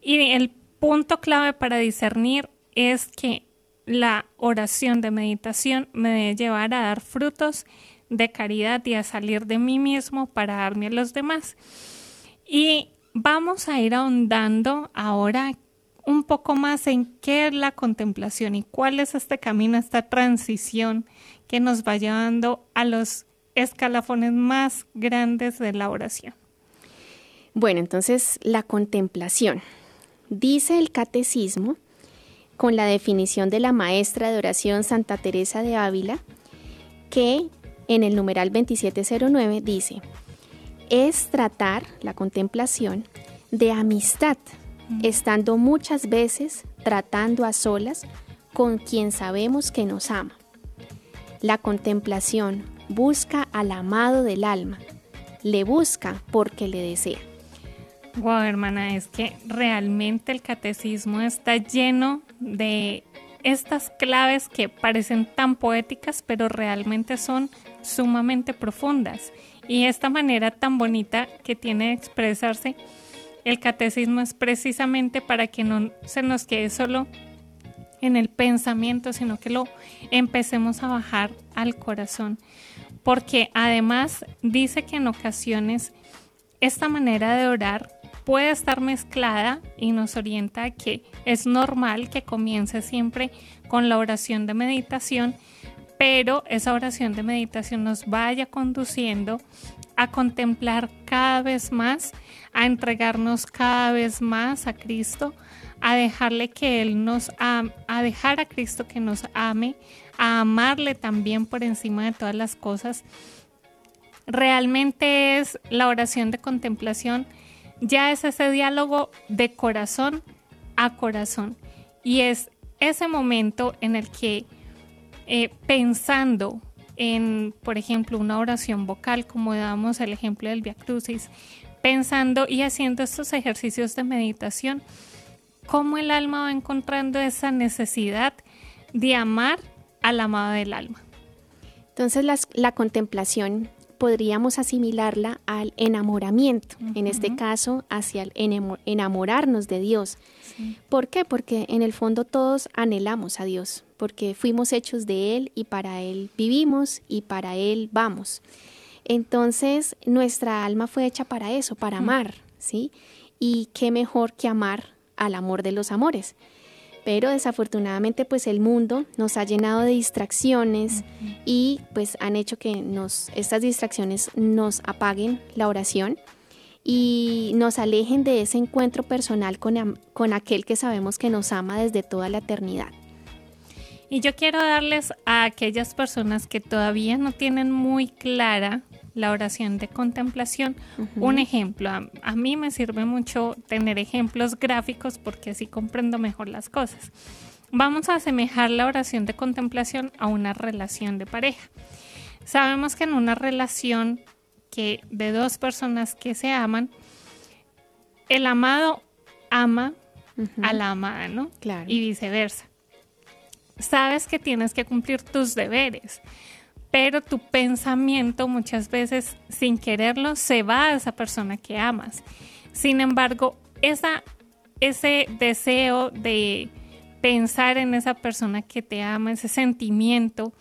S6: Y el punto clave para discernir es que la oración de meditación me debe llevar a dar frutos de caridad y a salir de mí mismo para darme a los demás. Y vamos a ir ahondando ahora un poco más en qué es la contemplación y cuál es este camino, esta transición que nos va llevando a los escalafones más grandes de la oración.
S4: Bueno, entonces la contemplación. Dice el catecismo, con la definición de la maestra de oración Santa Teresa de Ávila, que en el numeral 2709 dice, es tratar la contemplación de amistad, estando muchas veces tratando a solas con quien sabemos que nos ama. La contemplación busca al amado del alma, le busca porque le desea.
S6: Wow, hermana, es que realmente el catecismo está lleno de estas claves que parecen tan poéticas, pero realmente son sumamente profundas. Y esta manera tan bonita que tiene de expresarse el catecismo es precisamente para que no se nos quede solo en el pensamiento, sino que lo empecemos a bajar al corazón. Porque además dice que en ocasiones esta manera de orar puede estar mezclada y nos orienta a que es normal que comience siempre con la oración de meditación pero esa oración de meditación nos vaya conduciendo a contemplar cada vez más, a entregarnos cada vez más a Cristo, a dejarle que Él nos ame, a dejar a Cristo que nos ame, a amarle también por encima de todas las cosas. Realmente es la oración de contemplación, ya es ese diálogo de corazón a corazón y es ese momento en el que eh, pensando en, por ejemplo, una oración vocal, como damos el ejemplo del Via Crucis, pensando y haciendo estos ejercicios de meditación, cómo el alma va encontrando esa necesidad de amar al amado del alma.
S4: Entonces la contemplación podríamos asimilarla al enamoramiento, en este caso hacia el enamorarnos de Dios. ¿Por qué? Porque en el fondo todos anhelamos a Dios, porque fuimos hechos de Él y para Él vivimos y para Él vamos. Entonces nuestra alma fue hecha para eso, para amar, ¿sí? Y qué mejor que amar al amor de los amores pero desafortunadamente pues el mundo nos ha llenado de distracciones y pues han hecho que nos estas distracciones nos apaguen la oración y nos alejen de ese encuentro personal con, con aquel que sabemos que nos ama desde toda la eternidad.
S6: Y yo quiero darles a aquellas personas que todavía no tienen muy clara la oración de contemplación. Un ejemplo, a, mí me sirve mucho tener ejemplos gráficos porque así comprendo mejor las cosas. Vamos a asemejar la oración de contemplación a una relación de pareja. Sabemos que en una relación que de dos personas que se aman, el amado ama a la amada, ¿no?
S4: Claro.
S6: Y viceversa. Sabes que tienes que cumplir tus deberes pero tu pensamiento muchas veces sin quererlo se va a esa persona que amas. Sin embargo, esa, ese deseo de pensar en esa persona que te ama, ese sentimiento,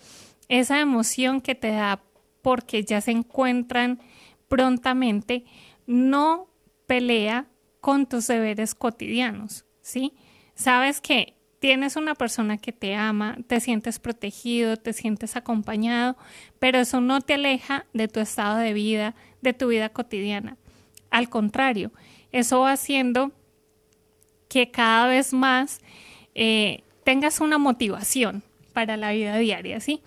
S6: esa emoción que te da porque ya se encuentran prontamente, no pelea con tus deberes cotidianos, ¿sí? Sabes que tienes una persona que te ama, te sientes protegido, te sientes acompañado, pero eso no te aleja de tu estado de vida, de tu vida cotidiana. Al contrario, eso va haciendo que cada vez más eh, tengas una motivación para la vida diaria, ¿sí?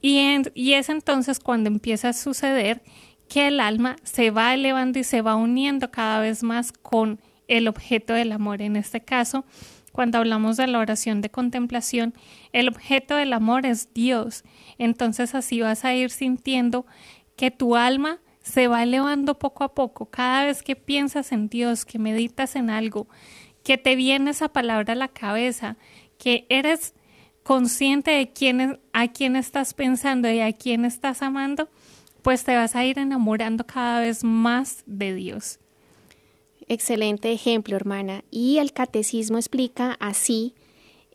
S6: Y, y es entonces cuando empieza a suceder que el alma se va elevando y se va uniendo cada vez más con el objeto del amor. En este caso, cuando hablamos de la oración de contemplación, el objeto del amor es Dios. Entonces así vas a ir sintiendo que tu alma se va elevando poco a poco. Cada vez que piensas en Dios, que meditas en algo, que te viene esa palabra a la cabeza, que eres consciente de quién, a quién estás pensando y a quién estás amando, pues te vas a ir enamorando cada vez más de Dios.
S4: Excelente ejemplo, hermana. Y el catecismo explica así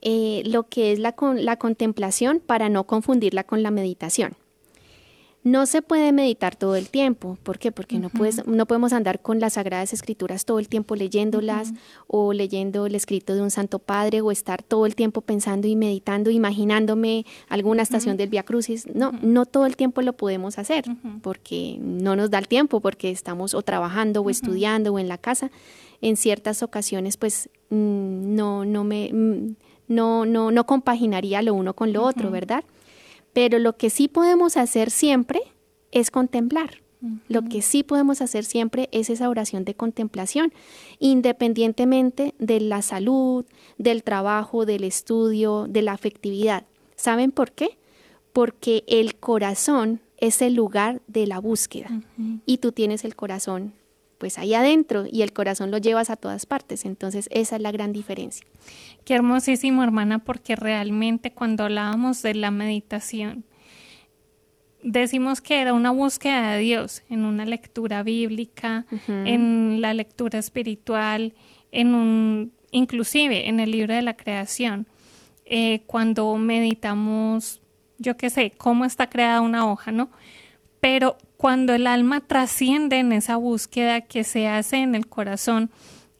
S4: eh, lo que es la, la contemplación para no confundirla con la meditación. No se puede meditar todo el tiempo. ¿Por qué? Porque no, puedes, no podemos andar con las Sagradas Escrituras todo el tiempo leyéndolas o leyendo el escrito de un Santo Padre o estar todo el tiempo pensando y meditando, imaginándome alguna estación del Via Crucis. No, no todo el tiempo lo podemos hacer porque no nos da el tiempo, porque estamos o trabajando o estudiando o en la casa. En ciertas ocasiones, pues mm, no, no me... Mm, no, no, no compaginaría lo uno con lo otro, ¿verdad? Pero lo que sí podemos hacer siempre es contemplar. Lo que sí podemos hacer siempre es esa oración de contemplación, independientemente de la salud, del trabajo, del estudio, de la afectividad. ¿Saben por qué? Porque el corazón es el lugar de la búsqueda y tú tienes el corazón pues ahí adentro y el corazón lo llevas a todas partes. Entonces esa es la gran diferencia.
S6: Qué hermosísimo, hermana, porque realmente cuando hablábamos de la meditación, decimos que era una búsqueda de Dios en una lectura bíblica, en la lectura espiritual, en un, inclusive en el libro de la creación. Eh, cuando meditamos, yo qué sé, cómo está creada una hoja, ¿no? Pero cuando el alma trasciende en esa búsqueda que se hace en el corazón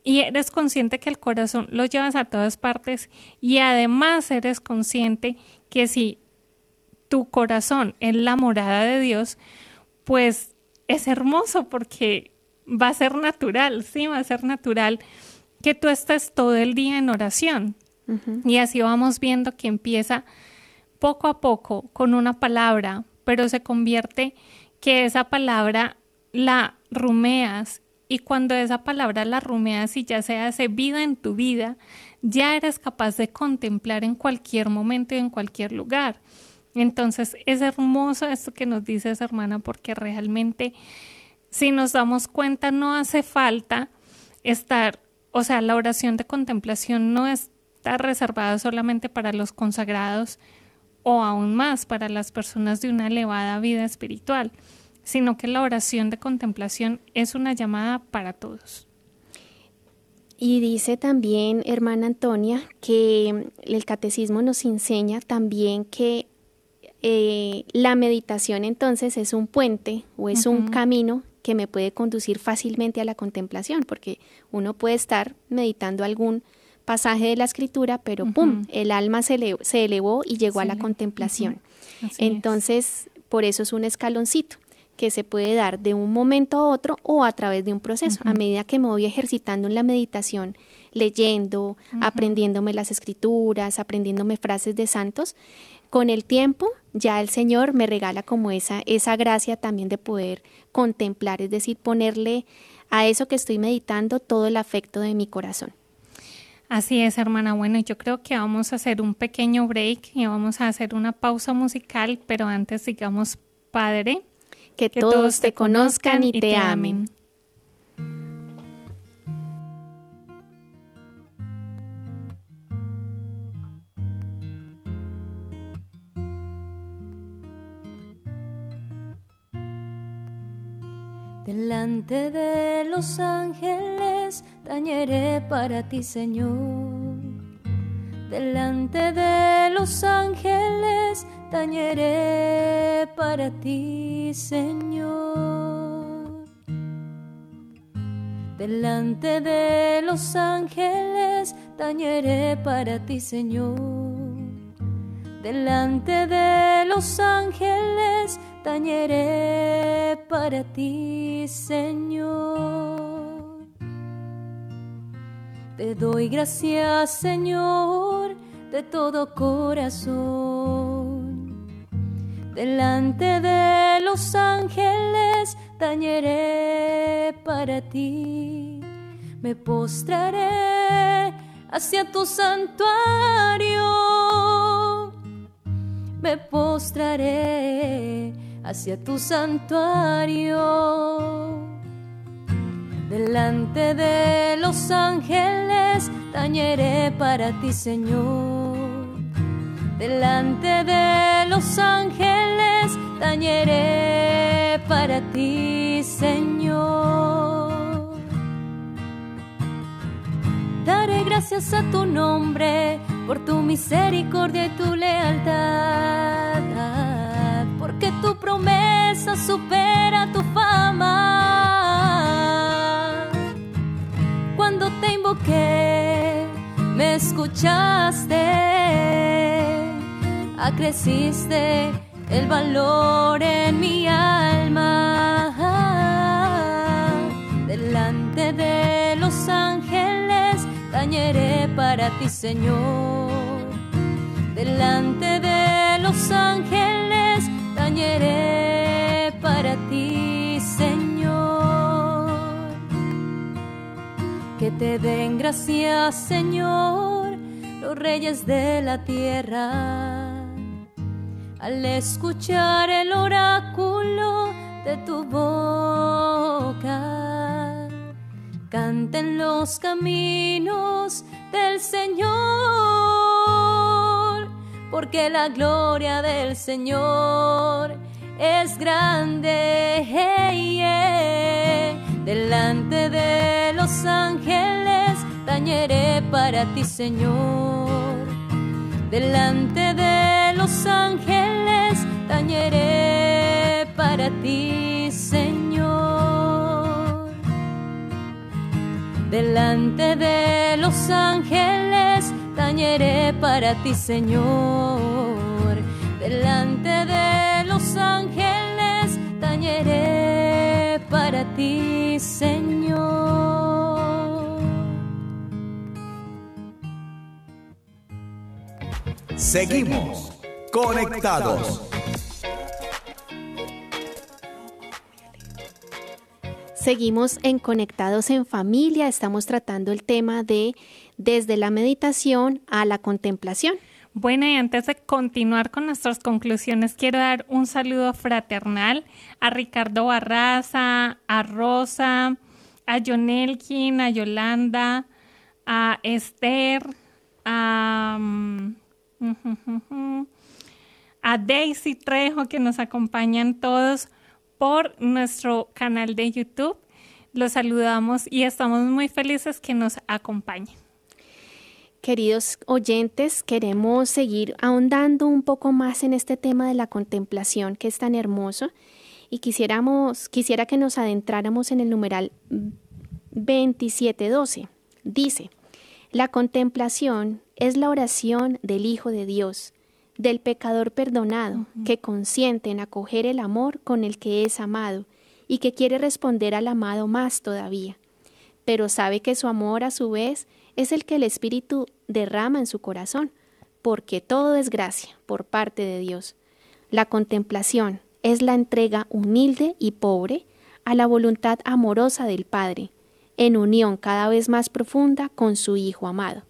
S6: y eres consciente que el corazón lo llevas a todas partes y además eres consciente que si tu corazón es la morada de Dios, pues es hermoso porque va a ser natural, sí, va a ser natural que tú estés todo el día en oración. Y así vamos viendo que empieza poco a poco con una palabra, pero se convierte que esa palabra la rumeas y cuando esa palabra la rumeas y ya se hace vida en tu vida, ya eres capaz de contemplar en cualquier momento y en cualquier lugar. Entonces es hermoso esto que nos dices, hermana, porque realmente si nos damos cuenta no hace falta estar, o sea, la oración de contemplación no está reservada solamente para los consagrados, o aún más para las personas de una elevada vida espiritual, sino que la oración de contemplación es una llamada para todos.
S4: Y dice también, hermana Antonia, que el catecismo nos enseña también que eh, la meditación entonces es un puente o es un camino que me puede conducir fácilmente a la contemplación, porque uno puede estar meditando algún pasaje de la escritura, pero ¡pum! El alma se, elevó y llegó a la contemplación. Entonces, por eso es un escaloncito que se puede dar de un momento a otro o a través de un proceso. A medida que me voy ejercitando en la meditación, leyendo, aprendiéndome las escrituras, aprendiéndome frases de santos, con el tiempo ya el Señor me regala como esa, esa gracia también de poder contemplar, es decir, ponerle a eso que estoy meditando todo el afecto de mi corazón.
S6: Así es, hermana. Bueno, yo creo que vamos a hacer un pequeño break y vamos a hacer una pausa musical, pero antes digamos, Padre,
S4: que, todos te conozcan y te amen.
S1: Delante de los ángeles tañeré para ti, Señor. Delante de los ángeles tañeré para ti, Señor. Delante de los ángeles tañeré para ti, Señor. Delante de los ángeles, tañeré para ti, Señor. Te doy gracias, Señor, de todo corazón. Delante de los ángeles, tañeré para ti. Me postraré hacia tu santuario. Me postraré hacia tu santuario. Delante de los ángeles tañeré para ti, Señor. Delante de los ángeles tañeré para ti, Señor. Daré gracias a tu nombre por tu misericordia y tu lealtad, porque tu promesa supera tu fama. Cuando te invoqué, me escuchaste, acreciste el valor en mi alma. Delante de los ángeles tañeré para ti, Señor. Delante de los ángeles tañeré Que te den gracias, Señor, los reyes de la tierra al escuchar el oráculo de tu boca. Canten los caminos del Señor, porque la gloria del Señor es grande. Delante de los ángeles tañeré para ti, Señor. Delante de los ángeles tañeré para ti, Señor. Delante de los ángeles tañeré para ti, Señor. Delante de los ángeles tañeré para ti, Señor.
S3: Seguimos conectados.
S4: Seguimos en Conectados en Familia. Estamos tratando el tema de desde la meditación a la contemplación.
S6: Bueno, y antes de continuar con nuestras conclusiones, quiero dar un saludo fraternal a Ricardo Barraza, a Rosa, a Jonelkin, a Yolanda, a Esther, a, mm, a Daisy Trejo, que nos acompañan todos por nuestro canal de YouTube. Los saludamos y estamos muy felices que nos acompañen.
S4: Queridos oyentes, queremos seguir ahondando un poco más en este tema de la contemplación que es tan hermoso. Y quisiéramos, quisiera que nos adentráramos en el numeral 2712. Dice, la contemplación es la oración del Hijo de Dios, del pecador perdonado, que consiente en acoger el amor con el que es amado y que quiere responder al amado más todavía, pero sabe que su amor a su vez es el que el Espíritu derrama en su corazón, porque todo es gracia por parte de Dios. La contemplación es la entrega humilde y pobre a la voluntad amorosa del Padre, en unión cada vez más profunda con su Hijo amado.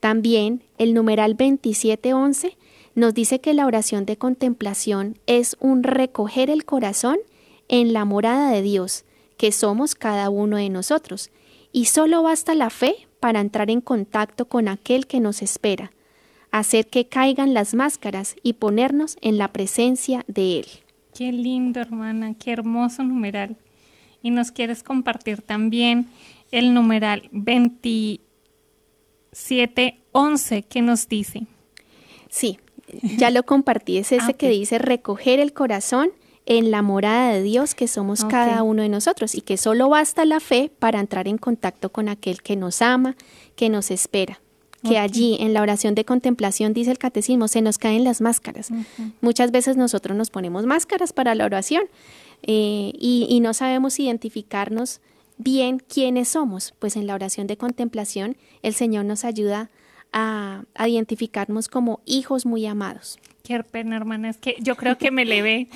S4: También el numeral 2711 nos dice que la oración de contemplación es un recoger el corazón en la morada de Dios, que somos cada uno de nosotros, y solo basta la fe para entrar en contacto con aquel que nos espera, hacer que caigan las máscaras y ponernos en la presencia de Él.
S6: Qué lindo, hermana, qué hermoso numeral. Y nos quieres compartir también el numeral 2711 que nos dice.
S4: Sí, ya lo compartí, es ese
S6: Ah,
S4: que dice recoger el corazón en la morada de Dios que somos cada uno de nosotros y que solo basta la fe para entrar en contacto con aquel que nos ama, que nos espera. Que allí en la oración de contemplación, dice el catecismo, se nos caen las máscaras. Muchas veces nosotros nos ponemos máscaras para la oración eh, y, no sabemos identificarnos bien quiénes somos. Pues en la oración de contemplación el Señor nos ayuda a, identificarnos como hijos muy amados.
S6: Qué pena, hermana, es que yo creo que me levé.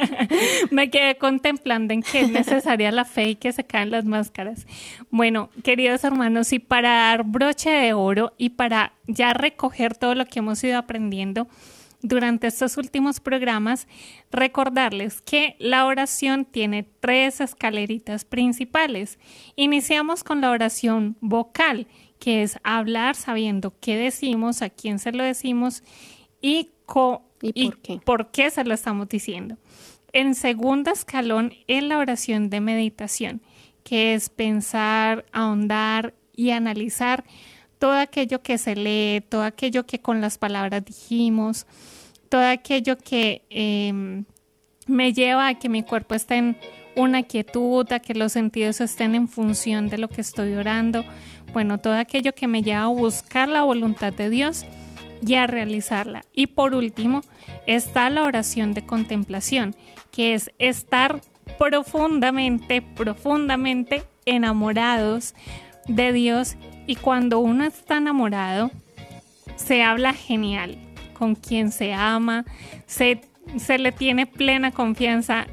S6: me quedé contemplando en que es necesaria la fe y que se caen las máscaras. Bueno, queridos hermanos, y para dar broche de oro y para ya recoger todo lo que hemos ido aprendiendo durante estos últimos programas, recordarles que la oración tiene tres escaleritas principales. Iniciamos con la oración vocal, que es hablar sabiendo qué decimos, a quién se lo decimos y ¿Y, por, qué? se lo estamos diciendo. En segundo escalón es la oración de meditación, que es pensar, ahondar y analizar todo aquello que se lee, todo aquello que con las palabras dijimos, todo aquello que em, me lleva a que mi cuerpo esté en una quietud, a que los sentidos estén en función de lo que estoy orando. Bueno, todo aquello que me lleva a buscar la voluntad de Dios y a realizarla. Y por último, está la oración de contemplación, que es estar profundamente, profundamente enamorados de Dios. Y cuando uno está enamorado, se habla genial con quien se ama, se, se le tiene plena confianza.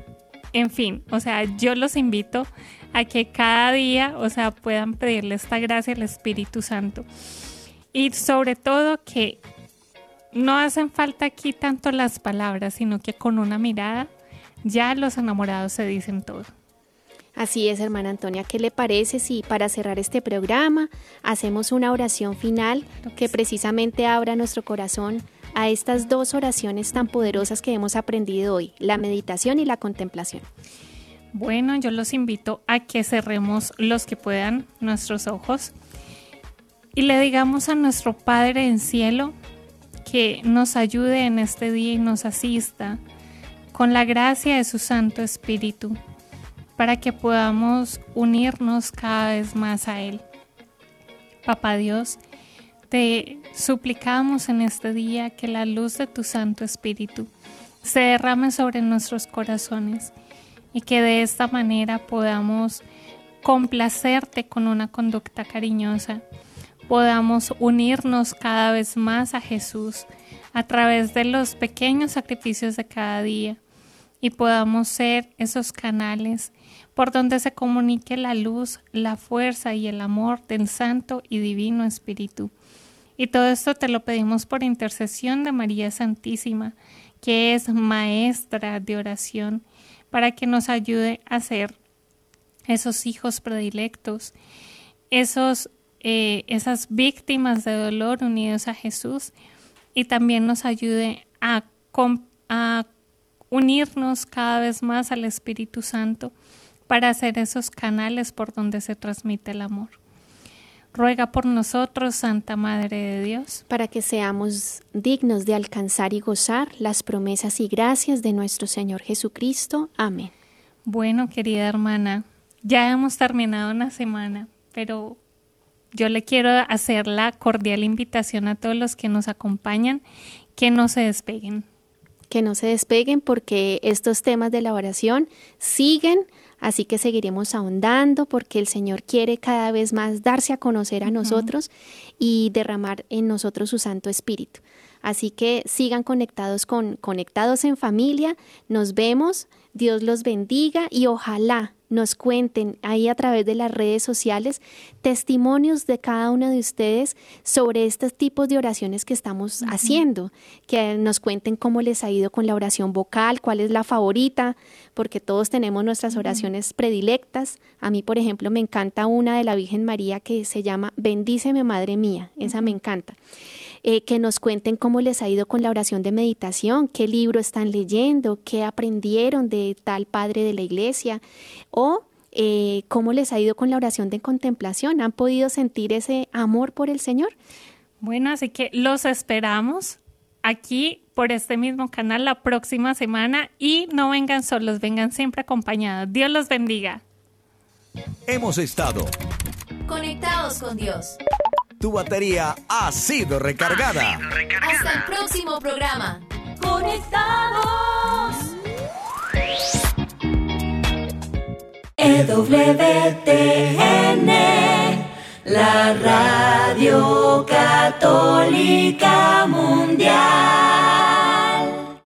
S6: En fin, o sea, yo los invito a que cada día, o sea, puedan pedirle esta gracia al Espíritu Santo. Y sobre todo que no hacen falta aquí tanto las palabras, sino que con una mirada ya los enamorados se dicen todo.
S4: Así es, hermana Antonia. ¿Qué le parece si para cerrar este programa hacemos una oración final que precisamente abra nuestro corazón a estas dos oraciones tan poderosas que hemos aprendido hoy, la meditación y la contemplación?
S6: Bueno, yo los invito a que cerremos los que puedan nuestros ojos y le digamos a nuestro Padre en cielo, que nos ayude en este día y nos asista con la gracia de su Santo Espíritu para que podamos unirnos cada vez más a Él. Papá Dios, te suplicamos en este día que la luz de tu Santo Espíritu se derrame sobre nuestros corazones y que de esta manera podamos complacerte con una conducta cariñosa podamos unirnos cada vez más a Jesús a través de los pequeños sacrificios de cada día y podamos ser esos canales por donde se comunique la luz, la fuerza y el amor del Santo y Divino Espíritu. Y todo esto te lo pedimos por intercesión de María Santísima, que es maestra de oración, para que nos ayude a ser esos hijos predilectos, esos eh, esas víctimas de dolor unidos a Jesús y también nos ayude a, a unirnos cada vez más al Espíritu Santo para hacer esos canales por donde se transmite el amor. Ruega por nosotros, Santa Madre de Dios,
S4: para que seamos dignos de alcanzar y gozar las promesas y gracias de nuestro Señor Jesucristo. Amén.
S6: Bueno, querida hermana, ya hemos terminado una semana, pero yo le quiero hacer la cordial invitación a todos los que nos acompañan que no se despeguen.
S4: Que no se despeguen porque estos temas de la oración siguen, así que seguiremos ahondando porque el Señor quiere cada vez más darse a conocer a nosotros y derramar en nosotros su Santo Espíritu. Así que sigan conectados con Conectados en Familia. Nos vemos. Dios los bendiga y ojalá nos cuenten ahí a través de las redes sociales testimonios de cada uno de ustedes sobre estos tipos de oraciones que estamos haciendo, que nos cuenten cómo les ha ido con la oración vocal, cuál es la favorita, porque todos tenemos nuestras oraciones predilectas. A mí, por ejemplo, me encanta una de la Virgen María que se llama Bendíceme Madre Mía, esa me encanta. Eh, que nos cuenten cómo les ha ido con la oración de meditación, qué libro están leyendo, qué aprendieron de tal padre de la iglesia o eh, cómo les ha ido con la oración de contemplación. ¿Han podido sentir ese amor por el Señor?
S6: Bueno, así que los esperamos aquí por este mismo canal la próxima semana y no vengan solos, vengan siempre acompañados. Dios los bendiga.
S3: Hemos estado
S8: conectados con Dios.
S3: Tu batería ha sido recargada.
S8: Hasta el próximo programa.
S5: Conectados. EWTN, la radio católica mundial.